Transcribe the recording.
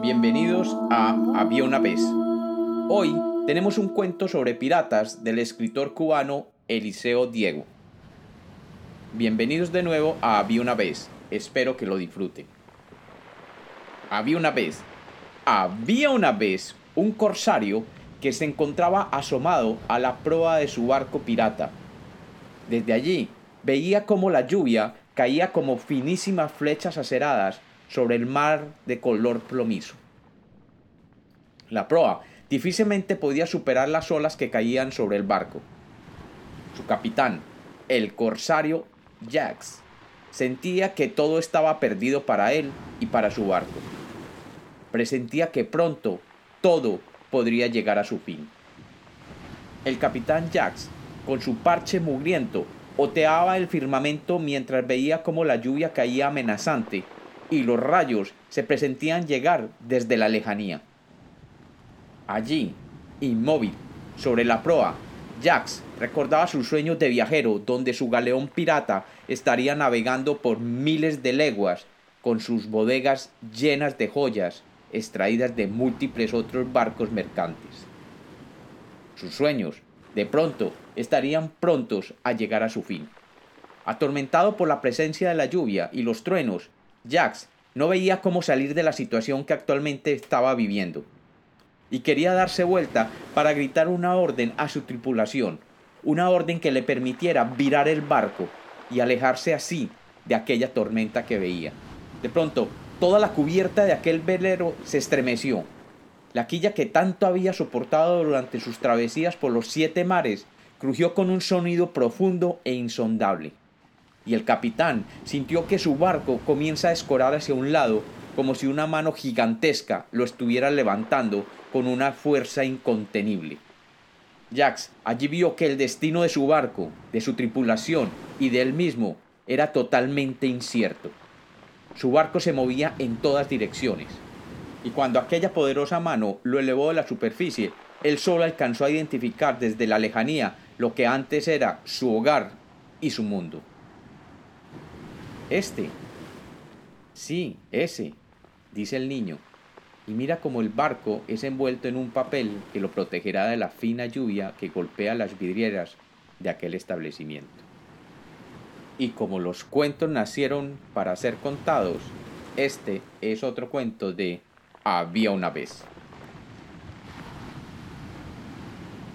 Bienvenidos a Había una vez. Hoy tenemos un cuento sobre piratas del escritor cubano Eliseo Diego. Bienvenidos de nuevo a Había una vez. Espero que lo disfruten. Había una vez. Había una vez un corsario que se encontraba asomado a la proa de su barco pirata. Desde allí veía cómo la lluvia caía como finísimas flechas aceradas sobre el mar de color plomizo. La proa difícilmente podía superar las olas que caían sobre el barco. Su capitán, el corsario Jax, sentía que todo estaba perdido para él y para su barco. Presentía que pronto todo podría llegar a su fin. El capitán Jax, con su parche mugriento, oteaba el firmamento mientras veía cómo la lluvia caía amenazante y los rayos se presentían llegar desde la lejanía. Allí, inmóvil, sobre la proa, Jax recordaba sus sueños de viajero donde su galeón pirata estaría navegando por miles de leguas con sus bodegas llenas de joyas extraídas de múltiples otros barcos mercantes. Sus sueños de pronto estarían prontos a llegar a su fin. Atormentado por la presencia de la lluvia y los truenos, Jax no veía cómo salir de la situación que actualmente estaba viviendo. Y quería darse vuelta para gritar una orden a su tripulación, una orden que le permitiera virar el barco y alejarse así de aquella tormenta que veía. De pronto, toda la cubierta de aquel velero se estremeció la quilla que tanto había soportado durante sus travesías por los siete mares crujió con un sonido profundo e insondable. Y el capitán sintió que su barco comienza a escorar hacia un lado, como si una mano gigantesca lo estuviera levantando con una fuerza incontenible. Jax allí vio que el destino de su barco, de su tripulación y de él mismo era totalmente incierto. Su barco se movía en todas direcciones y cuando aquella poderosa mano lo elevó de la superficie, él solo alcanzó a identificar desde la lejanía lo que antes era su hogar y su mundo. Este. Sí, ese, dice el niño, y mira cómo el barco es envuelto en un papel que lo protegerá de la fina lluvia que golpea las vidrieras de aquel establecimiento. Y como los cuentos nacieron para ser contados, este es otro cuento de había una vez.